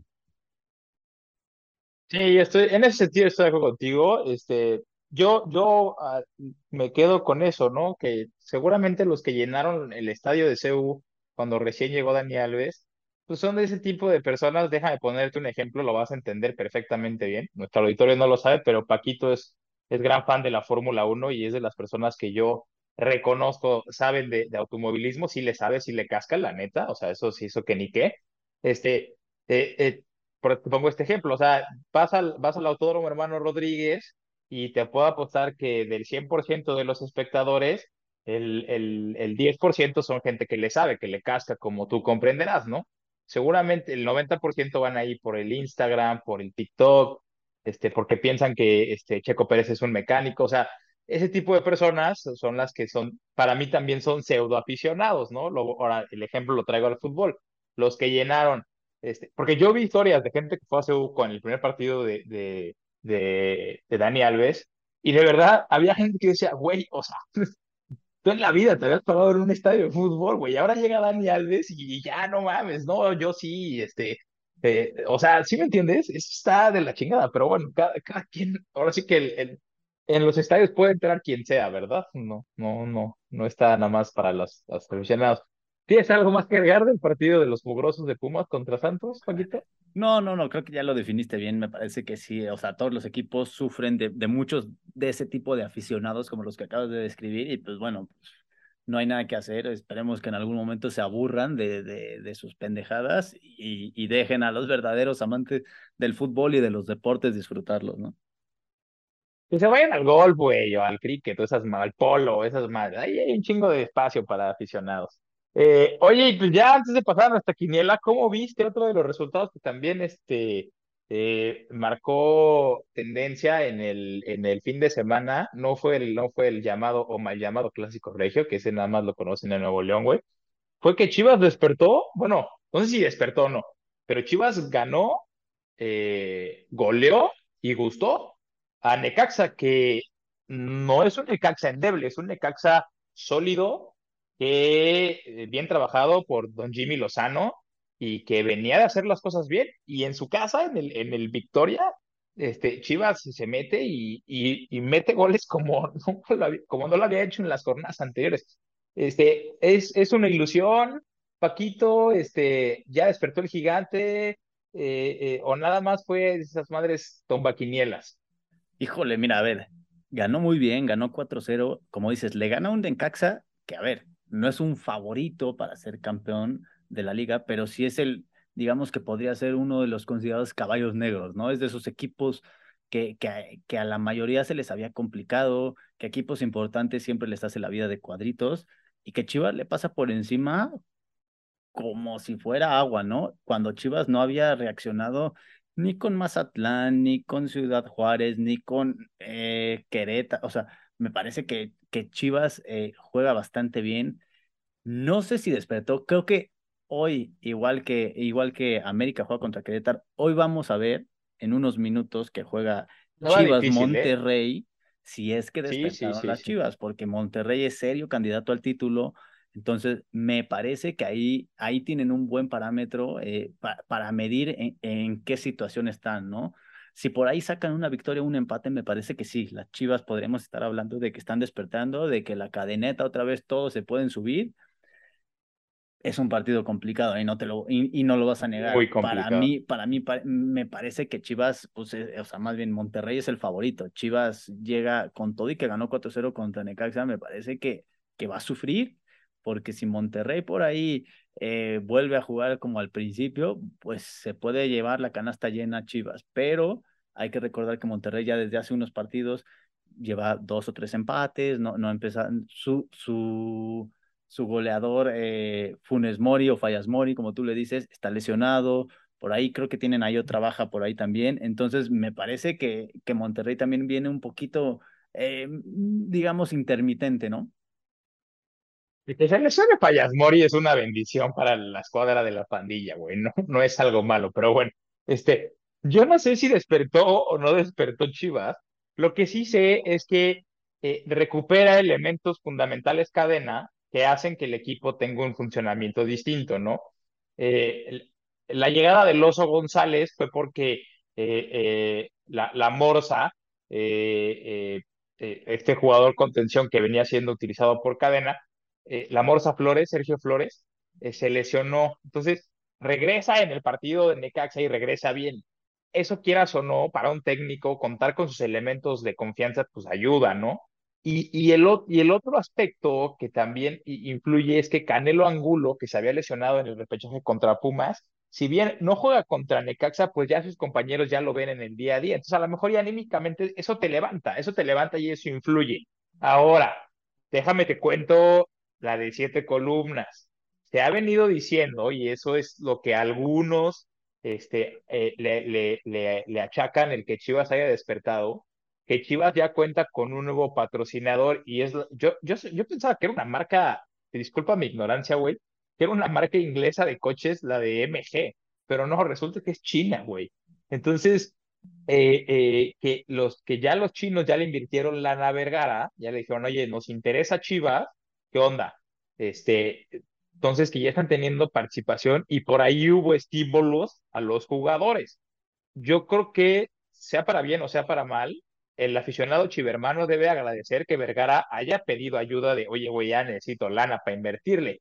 Sí, estoy, en ese sentido estoy de acuerdo contigo. Este, yo, yo ah, me quedo con eso, ¿no? Que seguramente los que llenaron el estadio de CU cuando recién llegó Dani Alves, pues son de ese tipo de personas. Déjame ponerte un ejemplo, lo vas a entender perfectamente bien. Nuestro auditorio no lo sabe, pero Paquito es, es gran fan de la Fórmula 1 y es de las personas que yo reconozco, saben de, automovilismo, si le sabe, si le casca, la neta, o sea, eso sí, eso que ni qué. Este, eh, eh, te pongo este ejemplo, o sea, vas al, vas al Autódromo Hermano Rodríguez y te puedo apostar que del 100% de los espectadores, el, el, el 10% son gente que le sabe, que le casca, como tú comprenderás, ¿no? Seguramente el 90% van ahí por el Instagram, por el TikTok, este, porque piensan que este, Checo Pérez es un mecánico, o sea, ese tipo de personas son las que son, para mí también son pseudo aficionados, ¿no? Luego, ahora el ejemplo lo traigo al fútbol. Los que llenaron, este, porque yo vi historias de gente que fue a CEU con el primer partido de, de, de, Dani Alves, y de verdad había gente que decía, güey, o sea, tú en la vida te habías pagado en un estadio de fútbol, güey, ahora llega Dani Alves y ya no mames, no, yo sí, este, o sea, ¿sí me entiendes? Eso está de la chingada, pero bueno, cada, cada quien, ahora sí que el, el, en los estadios puede entrar quien sea, ¿verdad? No, no, no, no está nada más para los, aficionados. ¿Tienes algo más que agregar del partido de los mugrosos de Pumas contra Santos, Paquito? No, no, no, creo que ya lo definiste bien, me parece que sí, o sea, todos los equipos sufren de, de muchos de ese tipo de aficionados como los que acabas de describir y pues bueno, no hay nada que hacer, esperemos que en algún momento se aburran de, de, de sus pendejadas y, dejen a los verdaderos amantes del fútbol y de los deportes disfrutarlos, ¿no? Que se vayan al golf, güey, o al cricket, o esas, al polo, esas madres. Ahí hay un chingo de espacio para aficionados. Eh, oye, pues ya antes de pasar a nuestra quiniela, ¿cómo viste otro de los resultados que también este, eh, marcó tendencia en el, en el fin de semana? No fue, el, no fue el llamado o mal llamado clásico regio, que ese nada más lo conocen en Nuevo León, güey. Fue que Chivas despertó, bueno, no sé si despertó o no, pero Chivas ganó, eh, goleó y gustó a Necaxa, que no es un Necaxa endeble, es un Necaxa sólido, eh, bien trabajado por don Jimmy Lozano y que venía de hacer las cosas bien. Y en su casa, en el, en el Victoria, este, Chivas se mete y, y, y mete goles como no, como no lo había hecho en las jornadas anteriores. Este, es, es una ilusión, Paquito, este, ya despertó el gigante, eh, eh, o nada más fue esas madres tombaquinielas. Híjole, mira, a ver, ganó muy bien, ganó 4-0, como dices, le gana un Dencaxa que, a ver, no es un favorito para ser campeón de la liga, pero sí es el, digamos que podría ser uno de los considerados caballos negros, ¿no? Es de esos equipos que, que, que a la mayoría se les había complicado, que equipos importantes siempre les hace la vida de cuadritos y que Chivas le pasa por encima como si fuera agua, ¿no? Cuando Chivas no había reaccionado ni con Mazatlán, ni con Ciudad Juárez, ni con eh, Querétaro. O sea, me parece que, que Chivas eh, juega bastante bien. No sé si despertó. Creo que hoy, igual que, igual que América juega contra Querétaro, hoy vamos a ver en unos minutos que juega Chivas difícil, ¿eh? Monterrey, si es que Sí, sí, despertaron sí, las. Chivas, porque Monterrey es serio candidato al título. Entonces, me parece que ahí, ahí tienen un buen parámetro eh, pa- para medir en, en qué situación están, ¿no? Si por ahí sacan una victoria o un empate, me parece que sí, las Chivas podremos estar hablando de que están despertando, de que la cadeneta otra vez todos se pueden subir. Es un partido complicado y no te lo y, y no lo vas a negar. Muy Para mí, para mí pa- me parece que Chivas, pues, eh, o sea, más bien Monterrey es el favorito. Chivas llega con todo y que ganó 4-0 contra Necaxa, me parece que, que va a sufrir, porque si Monterrey por ahí eh, vuelve a jugar como al principio, pues se puede llevar la canasta llena a Chivas, pero hay que recordar que Monterrey ya desde hace unos partidos lleva dos o tres empates, no, no empieza, su, su, su goleador eh, Funes Mori o Fallas Mori, como tú le dices, está lesionado, por ahí creo que tienen ahí otra baja por ahí también, entonces me parece que, que Monterrey también viene un poquito, eh, digamos, intermitente, ¿no? Y que se Fallas Mori es una bendición para la escuadra de la pandilla, güey, no, no es algo malo, pero bueno, este, yo no sé si despertó o no despertó Chivas, lo que sí sé es que eh, recupera elementos fundamentales cadena que hacen que el equipo tenga un funcionamiento distinto, ¿no? Eh, la llegada del Oso González fue porque eh, eh, la, la, Morsa, este jugador contención que venía siendo utilizado por cadena, la Morsa Flores, Sergio Flores, se lesionó. Entonces, regresa en el partido de Necaxa y regresa bien. Eso quieras o no, para un técnico, contar con sus elementos de confianza, pues ayuda, ¿no? Y, y, el, y el otro aspecto que también influye es que Canelo Angulo, que se había lesionado en el repechaje contra Pumas, si bien no juega contra Necaxa, pues ya sus compañeros ya lo ven en el día a día. Entonces, a lo mejor ya anímicamente eso te levanta, eso te levanta y eso influye. Ahora, déjame te cuento la de siete columnas. Se ha venido diciendo, y eso es lo que algunos este, eh, le, le, le, le achacan el que Chivas haya despertado, que Chivas ya cuenta con un nuevo patrocinador y es, yo, yo, yo pensaba que era una marca, disculpa mi ignorancia, güey, que era una marca inglesa de coches, la de MG, pero no, resulta que es China, güey. Entonces, eh, eh, que, los, que ya los chinos ya le invirtieron lana a ya le dijeron, oye, nos interesa Chivas, ¿qué onda? Este, entonces que ya están teniendo participación y por ahí hubo estímulos a los jugadores. Yo creo que sea para bien o sea para mal, el aficionado chivermano debe agradecer que Vergara haya pedido ayuda de, oye, güey, ya necesito lana para invertirle.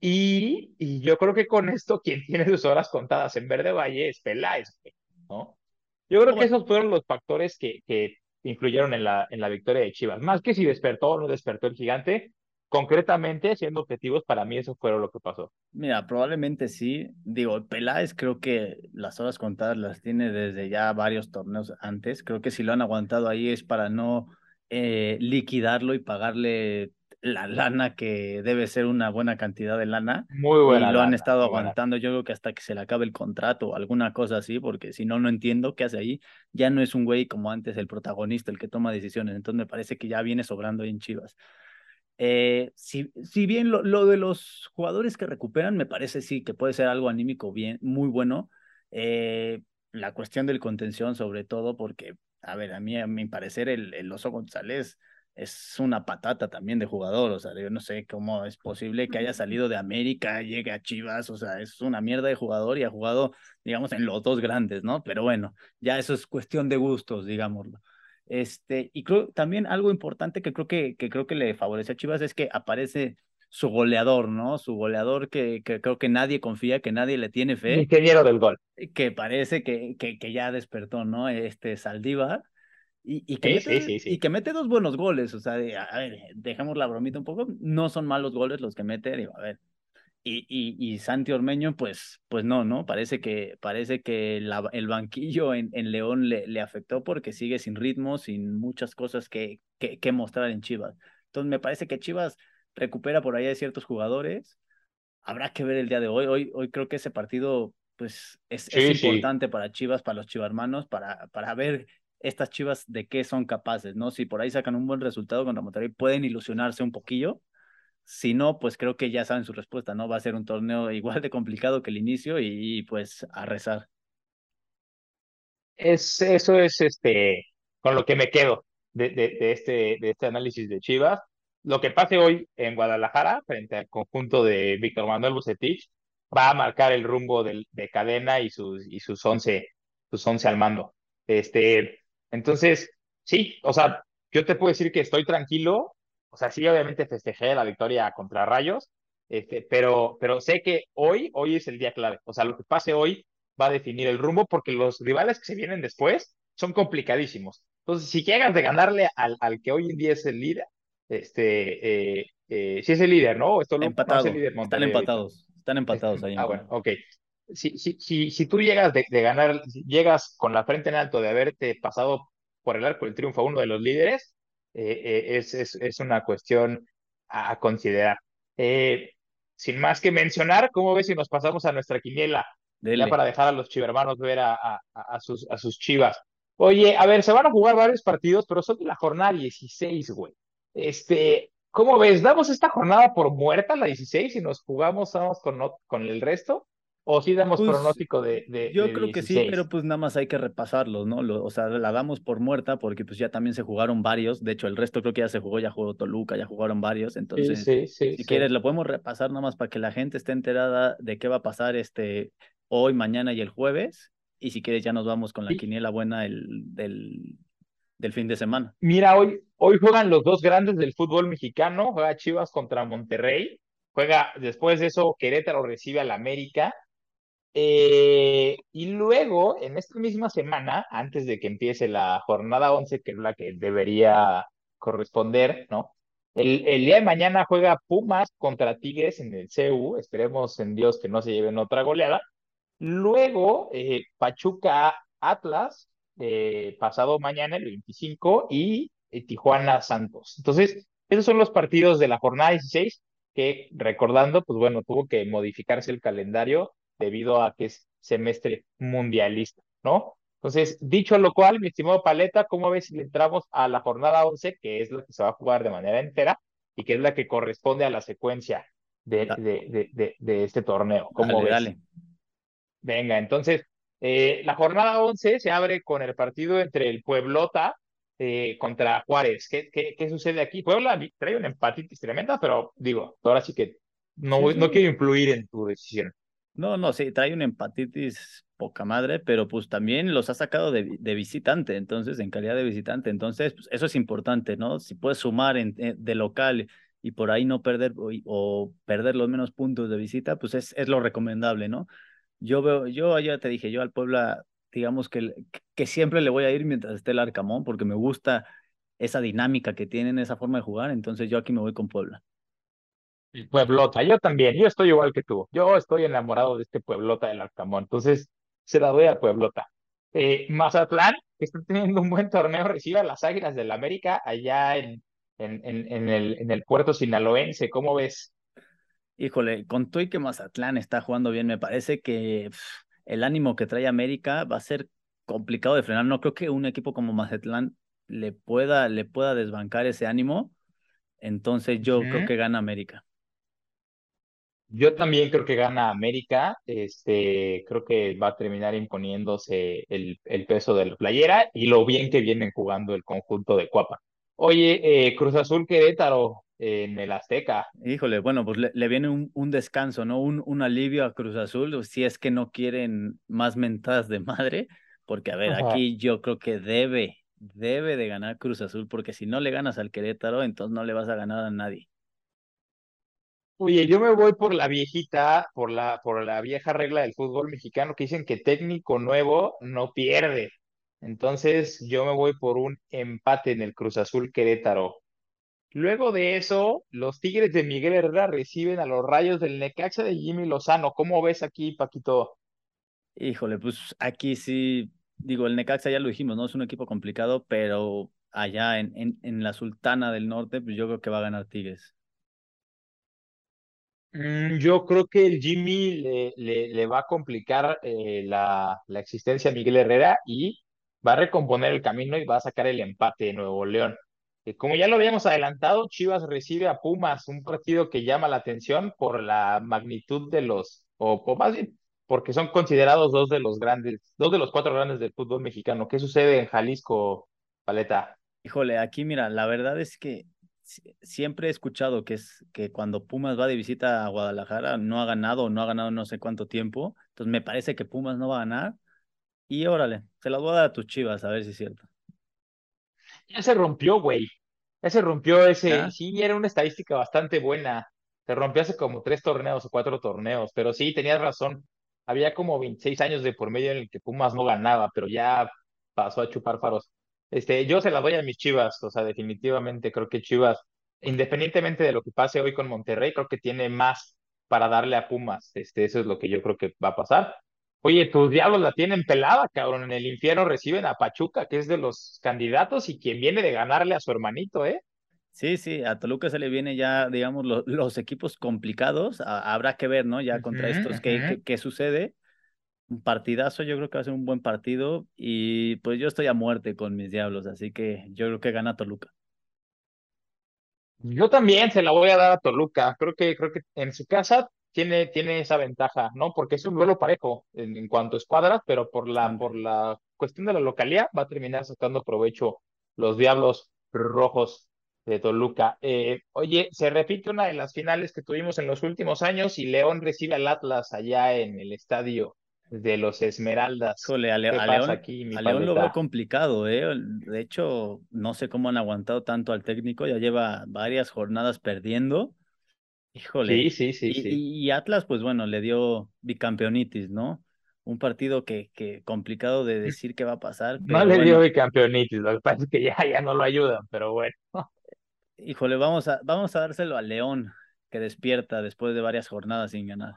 Y, y, yo creo que con esto, quien tiene sus horas contadas en Verde Valle es Peláez, ¿no? Yo creo que esos fueron los factores que, que influyeron en la, en la victoria de Chivas. Más que si despertó o no despertó el gigante, concretamente, siendo objetivos, para mí eso fue lo que pasó. Mira, probablemente sí. Digo, Peláez creo que las horas contadas las tiene desde ya varios torneos antes. Creo que si lo han aguantado ahí es para no eh, liquidarlo y pagarle la lana que debe ser una buena cantidad de lana. Muy buena. Y lo han estado aguantando, yo creo que hasta que se le acabe el contrato o alguna cosa así, porque si no, no entiendo qué hace ahí. Ya no es un güey como antes el protagonista, el que toma decisiones. Entonces me parece que ya viene sobrando ahí en Chivas. Eh, si, si bien lo, lo, de los jugadores que recuperan, me parece sí que puede ser algo anímico bien, muy bueno. Eh, la cuestión del contención, sobre todo, porque, a ver, a mí, a mi parecer, el, el Oso González es una patata también de jugador, o sea, yo no sé cómo es posible que haya salido de América, llegue a Chivas, o sea, es una mierda de jugador y ha jugado, digamos, en los dos grandes, ¿no? Pero bueno, ya eso es cuestión de gustos, digámoslo. Este, y creo también algo importante que creo que, que creo que le favorece a Chivas es que aparece su goleador, ¿no? Su goleador que, que creo que nadie confía, que nadie le tiene fe. Ingeniero del gol. Que parece que, que, que ya despertó, ¿no? Este Saldívar y, y, que sí, mete, sí, sí, y que mete dos buenos goles, o sea, de, a ver, dejamos la bromita un poco, no son malos goles los que mete, digo, a ver. Y, y, y Santi Ormeño, pues, pues no, ¿no? Parece que, parece que la, el banquillo en, en León le, le, afectó porque sigue sin ritmo, sin muchas cosas que, que, que, mostrar en Chivas. Entonces me parece que Chivas recupera por ahí a ciertos jugadores. Habrá que ver el día de hoy. Hoy, hoy creo que ese partido pues es, sí, es importante sí. para Chivas, para los chivarmanos, para, para ver estas chivas de qué son capaces, ¿no? Si por ahí sacan un buen resultado contra Monterrey, pueden ilusionarse un poquillo. Si no, pues creo que ya saben su respuesta, ¿no? Va a ser un torneo igual de complicado que el inicio y, pues a rezar. Es, eso es este, con lo que me quedo de, de, este, de este análisis de Chivas. Lo que pase hoy en Guadalajara, frente al conjunto de Víctor Manuel Bucetich, va a marcar el rumbo del, de cadena y sus, y sus once, sus once al mando. Este, entonces, sí, o sea, yo te puedo decir que estoy tranquilo, o sea, sí, obviamente festejé la victoria contra Rayos, este, pero, pero sé que hoy, hoy es el día clave, o sea, lo que pase hoy va a definir el rumbo porque los rivales que se vienen después son complicadísimos. Entonces, si llegas de ganarle al, al que hoy en día es el líder, este, eh, eh, si es el líder, ¿no? Esto Empatado. no es el líder Están empatados, están empatados ahí. Ah, bueno, ok si, si, si, si tú llegas de, de, ganar, llegas con la frente en alto de haberte pasado por el arco del triunfo a uno de los líderes, eh, es, es, es, una cuestión a, considerar. sin más que mencionar, ¿cómo ves si nos pasamos a nuestra quiniela? Ya para dejar a los chivermanos ver a, a, a, sus, a sus chivas. Oye, a ver, se van a jugar varios partidos, pero son de la jornada 16, güey. Este, ¿cómo ves? ¿Damos esta jornada por muerta, la 16, y nos jugamos vamos con, con el resto? ¿O sí damos pues, pronóstico de, de Yo creo que sí, pero pues nada más hay que repasarlos, ¿no? o sea, la damos por muerta porque pues ya también se jugaron varios. De hecho, el resto creo que ya se jugó, ya jugó Toluca, ya jugaron varios. Entonces, si quieres, lo podemos repasar nada más para que la gente esté enterada de qué va a pasar este hoy, mañana y el jueves. Y si quieres, ya nos vamos con la quiniela buena el, del, del fin de semana. Mira, hoy, hoy juegan los dos grandes del fútbol mexicano. Juega Chivas contra Monterrey. Juega, después de eso, Querétaro recibe al América eh, y luego, en esta misma semana, antes de que empiece la jornada 11, que es la que debería corresponder, ¿no? El, día de mañana juega Pumas contra Tigres en el CU. Esperemos en Dios que no se lleven otra goleada. Luego, eh, Pachuca Atlas, eh, pasado mañana, el 25, y Tijuana Santos. Entonces, esos son los partidos de la jornada 16 que, recordando, pues bueno, tuvo que modificarse el calendario debido a que es semestre mundialista, ¿no? Entonces, dicho lo cual, mi estimado Paleta, ¿cómo ves si entramos a la jornada 11, que es la que se va a jugar de manera entera y que es la que corresponde a la secuencia de, de, de, de este torneo? ¿Cómo ves? Venga, entonces, eh, la jornada 11 se abre con el partido entre el Pueblota eh, contra Juárez. ¿Qué, ¿Qué, qué, sucede aquí? Puebla trae una empatitis tremenda, pero digo, ahora sí que no, no quiero influir en tu decisión. No, no, sí, trae una empatitis poca madre, pero pues también los ha sacado de, visitante, entonces, en calidad de visitante. Entonces, pues eso es importante, ¿no? Si puedes sumar en, eh, de local y por ahí no perder o, perder los menos puntos de visita, pues es, es lo recomendable, ¿no? Yo veo, yo ya te dije, yo al Puebla, digamos que, que siempre le voy a ir mientras esté el Arcamón, porque me gusta esa dinámica que tienen, esa forma de jugar, entonces yo aquí me voy con Puebla. Pueblota, yo también, yo estoy igual que tú. Yo estoy enamorado de este Pueblota del Arcamón, entonces se la doy a Pueblota. Eh, Mazatlán, que está teniendo un buen torneo, recibe a las Águilas del América allá en, en, en, el, en el puerto sinaloense. ¿Cómo ves? Híjole, con y que Mazatlán está jugando bien, me parece que el ánimo que trae América va a ser complicado de frenar. No creo que un equipo como Mazatlán le pueda, le pueda desbancar ese ánimo. Entonces yo creo que gana América. Yo también creo que gana América. Este, creo que va a terminar imponiéndose el, el peso de la playera y lo bien que vienen jugando el conjunto de Cuapa. Oye, eh, Cruz Azul Querétaro en el Azteca. Híjole, bueno, pues le, viene un, un, descanso, ¿no? Un, un alivio a Cruz Azul, si es que no quieren más mentadas de madre, porque a ver, aquí yo creo que debe, debe de ganar Cruz Azul, porque si no le ganas al Querétaro, entonces no le vas a ganar a nadie. Oye, yo me voy por la viejita, por la, por la vieja regla del fútbol mexicano que dicen que técnico nuevo no pierde. Entonces, yo me voy por un empate en el Cruz Azul Querétaro. Luego de eso, los Tigres de Miguel Herrera reciben a los Rayos del Necaxa de Jimmy Lozano. ¿Cómo ves aquí, Paquito? Híjole, pues aquí sí, digo, el Necaxa ya lo dijimos, ¿no? Es un equipo complicado, pero allá en, en, en la Sultana del Norte, pues yo creo que va a ganar Tigres. Mm, yo creo que el Jimmy le, le, va a complicar eh, la, la, existencia a Miguel Herrera y va a recomponer el camino y va a sacar el empate de Nuevo León. Eh, como ya lo habíamos adelantado, Chivas recibe a Pumas, un partido que llama la atención por la magnitud de los, o, o más bien, porque son considerados dos de los grandes, dos de los cuatro grandes del fútbol mexicano. ¿Qué sucede en Jalisco, Paleta? Híjole, aquí mira, la verdad es que siempre he escuchado que es que cuando Pumas va de visita a Guadalajara no ha ganado no ha ganado no sé cuánto tiempo. Entonces me parece que Pumas no va a ganar. Y órale, se las voy a dar a tus chivas a ver si es cierto. Ya se rompió, güey. Ya se rompió ese. Sí, era una estadística bastante buena. Se rompió hace como tres torneos o cuatro torneos. Pero sí, tenías razón. Había como 26 años de por medio en el que Pumas no ganaba, pero ya pasó a chupar faros. Este, yo se la doy a mis Chivas, o sea, definitivamente creo que Chivas, independientemente de lo que pase hoy con Monterrey, creo que tiene más para darle a Pumas. Este, eso es lo que yo creo que va a pasar. Oye, tus diablos la tienen pelada, cabrón. En el infierno reciben a Pachuca, que es de los candidatos y quien viene de ganarle a su hermanito, ¿eh? Sí, sí, a Toluca se le viene ya, digamos, los equipos complicados. habrá que ver, ¿no? Ya contra estos qué, qué, sucede. Un partidazo, yo creo que va a ser un buen partido. Y pues yo estoy a muerte con mis diablos, así que yo creo que gana Toluca. Yo también se la voy a dar a Toluca. Creo que, creo que en su casa tiene, tiene esa ventaja, ¿no? Porque es un duelo parejo en, cuanto a escuadras, pero por la, por la cuestión de la localidad va a terminar sacando provecho los Diablos Rojos de Toluca. Eh, oye, se repite una de las finales que tuvimos en los últimos años y León recibe al Atlas allá en el estadio de los Esmeraldas. Híjole, a, León, aquí, a León lo veo complicado, ¿eh? De hecho, no sé cómo han aguantado tanto al técnico, ya lleva varias jornadas perdiendo. Híjole. Sí, sí, sí. Y, sí. y Atlas, pues bueno, le dio bicampeonitis, ¿no? un partido que, que complicado de decir qué va a pasar. no le dio bicampeonitis, lo que pasa es que ya, ya no lo ayudan, pero bueno. Híjole, vamos a, vamos a dárselo a León, que despierta después de varias jornadas sin ganar.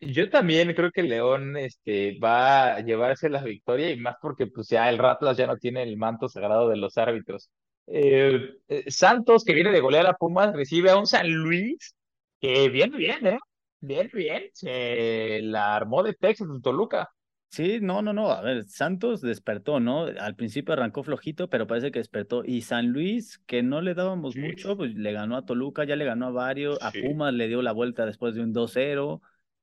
Yo también creo que León este, va a llevarse la victoria y más porque pues ya el Ratlas ya no tiene el manto sagrado de los árbitros. Eh, eh, Santos, que viene de golear a Pumas, recibe a un San Luis que viene bien, ¿eh? Bien, bien. Se la armó de Texas en Toluca. Sí, no, no, no. A ver, Santos despertó, ¿no? Al principio arrancó flojito, pero parece que despertó. Y San Luis, que no le dábamos mucho, pues le ganó a Toluca, ya le ganó a varios. A Pumas le dio la vuelta después de un 2-0.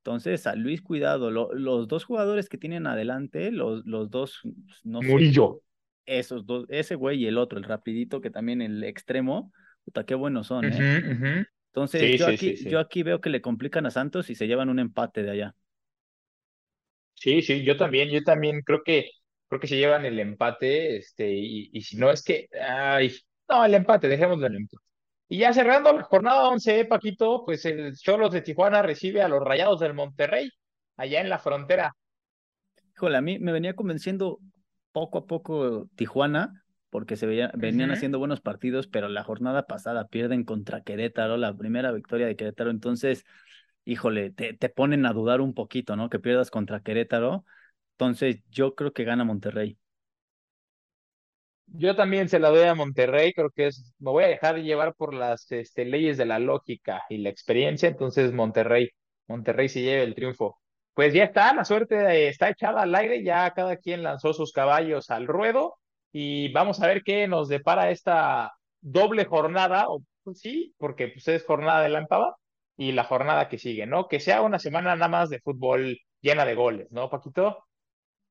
Entonces, San Luis, cuidado. los dos jugadores que tienen adelante, los, los dos, pues, no Murillo. esos dos, ese güey y el otro, el rapidito, que también el extremo, puta, qué buenos son, ¿eh? Entonces, yo, aquí, yo aquí veo que le complican a Santos y se llevan un empate de allá. Sí, sí, yo también, yo también creo que creo que se llevan el empate, este, y, y si no es que, ay, no, el empate, dejémoslo en el empate. Y ya cerrando la jornada 11, Paquito, pues el Cholos de Tijuana recibe a los Rayados del Monterrey, allá en la frontera. Híjole, a mí me venía convenciendo poco a poco Tijuana, porque se veía, venían haciendo buenos partidos, pero la jornada pasada pierden contra Querétaro, la primera victoria de Querétaro, entonces híjole, te, te ponen a dudar un poquito, ¿no? Que pierdas contra Querétaro. Entonces, yo creo que gana Monterrey. Yo también se la doy a Monterrey, creo que es, me voy a dejar llevar por las este, leyes de la lógica y la experiencia, entonces Monterrey, Monterrey se lleva el triunfo. Pues ya está, la suerte está echada al aire, ya cada quien lanzó sus caballos al ruedo y vamos a ver qué nos depara esta doble jornada, o pues sí, porque pues es jornada de la y la jornada que sigue, ¿no? Que sea una semana nada más de fútbol llena de goles, ¿no, Paquito?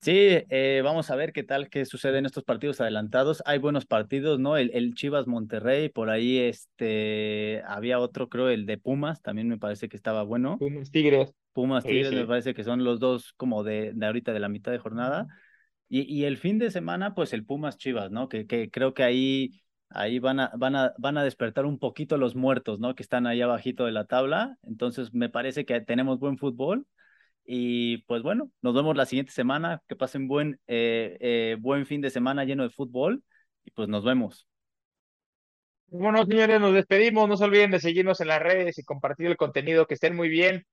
Sí, eh, vamos a ver qué tal, qué sucede en estos partidos adelantados. Hay buenos partidos, ¿no? El, el, Chivas Monterrey, por ahí este, había otro, creo, el de Pumas, también me parece que estaba bueno. Pumas Tigres. Pumas Tigres, me parece que son los dos como de, de ahorita de la mitad de jornada. Y, y el fin de semana, pues el Pumas Chivas, ¿no? Que, que creo que ahí ahí van a, van, a, van a despertar un poquito los muertos, ¿no? Que están ahí abajito de la tabla. Entonces, me parece que tenemos buen fútbol. Y pues bueno, nos vemos la siguiente semana. Que pasen buen, eh, eh, buen fin de semana lleno de fútbol. Y pues nos vemos. Bueno, señores, nos despedimos. No se olviden de seguirnos en las redes y compartir el contenido. Que estén muy bien.